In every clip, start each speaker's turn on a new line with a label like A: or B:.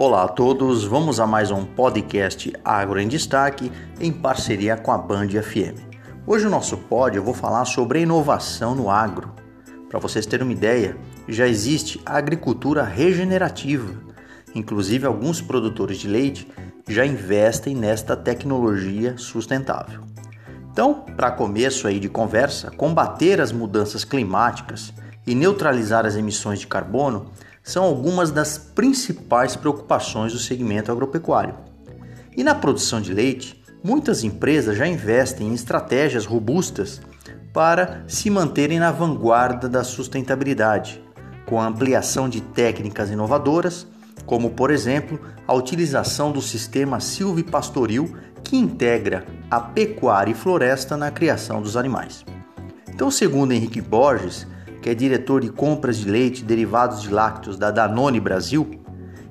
A: Olá a todos, vamos a mais um podcast Agro em Destaque em parceria com a Band FM. Hoje o nosso pod eu vou falar sobre a inovação no agro. Para vocês terem uma ideia, já existe a agricultura regenerativa. Inclusive alguns produtores de leite já investem nesta tecnologia sustentável. Então, para começo aí de conversa, combater as mudanças climáticas e neutralizar as emissões de carbono são algumas das principais preocupações do segmento agropecuário. E na produção de leite, muitas empresas já investem em estratégias robustas para se manterem na vanguarda da sustentabilidade, com a ampliação de técnicas inovadoras, como por exemplo a utilização do sistema silvipastoril que integra a pecuária e floresta na criação dos animais. Então, segundo Henrique Borges, que é diretor de compras de leite e derivados de lácteos da Danone Brasil,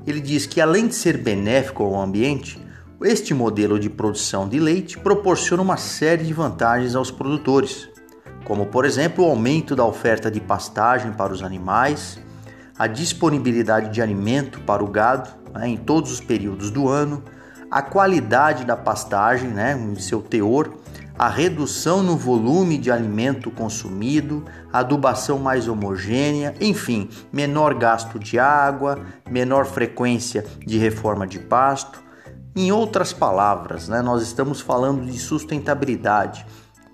A: ele diz que além de ser benéfico ao ambiente, este modelo de produção de leite proporciona uma série de vantagens aos produtores, como por exemplo o aumento da oferta de pastagem para os animais, a disponibilidade de alimento para o gado né, em todos os períodos do ano, a qualidade da pastagem, né, seu teor, a redução no volume de alimento consumido, adubação mais homogênea, enfim, menor gasto de água, menor frequência de reforma de pasto. Em outras palavras, né, nós estamos falando de sustentabilidade.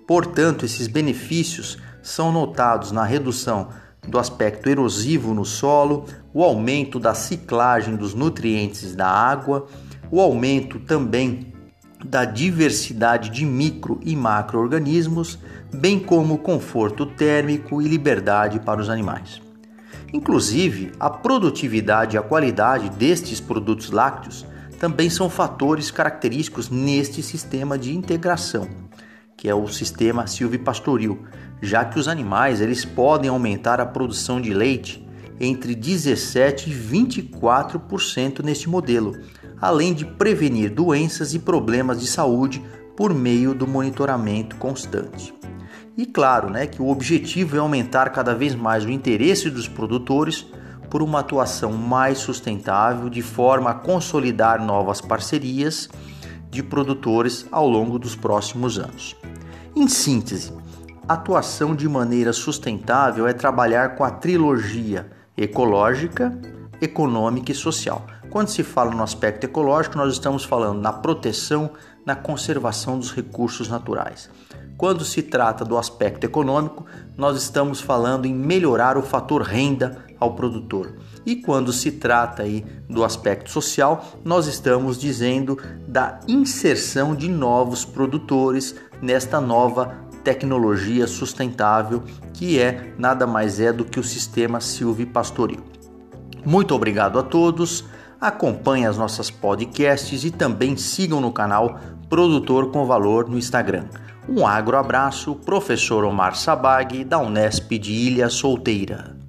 A: Portanto, esses benefícios são notados na redução do aspecto erosivo no solo, o aumento da ciclagem dos nutrientes da água, o aumento também da diversidade de micro e macroorganismos, bem como conforto térmico e liberdade para os animais. Inclusive, a produtividade e a qualidade destes produtos lácteos também são fatores característicos neste sistema de integração, que é o sistema silvipastoril, já que os animais eles podem aumentar a produção de leite entre 17 e 24% neste modelo, além de prevenir doenças e problemas de saúde por meio do monitoramento constante. E claro, né, que o objetivo é aumentar cada vez mais o interesse dos produtores por uma atuação mais sustentável, de forma a consolidar novas parcerias de produtores ao longo dos próximos anos. Em síntese, atuação de maneira sustentável é trabalhar com a trilogia ecológica, econômica e social. Quando se fala no aspecto ecológico, nós estamos falando na proteção, na conservação dos recursos naturais. Quando se trata do aspecto econômico, nós estamos falando em melhorar o fator renda ao produtor. E quando se trata aí do aspecto social, nós estamos dizendo da inserção de novos produtores nesta nova tecnologia sustentável que é nada mais é do que o sistema silvipastoril. Muito obrigado a todos. Acompanhe as nossas podcasts e também sigam no canal Produtor com Valor no Instagram. Um agro abraço, professor Omar Sabag, da Unesp de Ilha Solteira.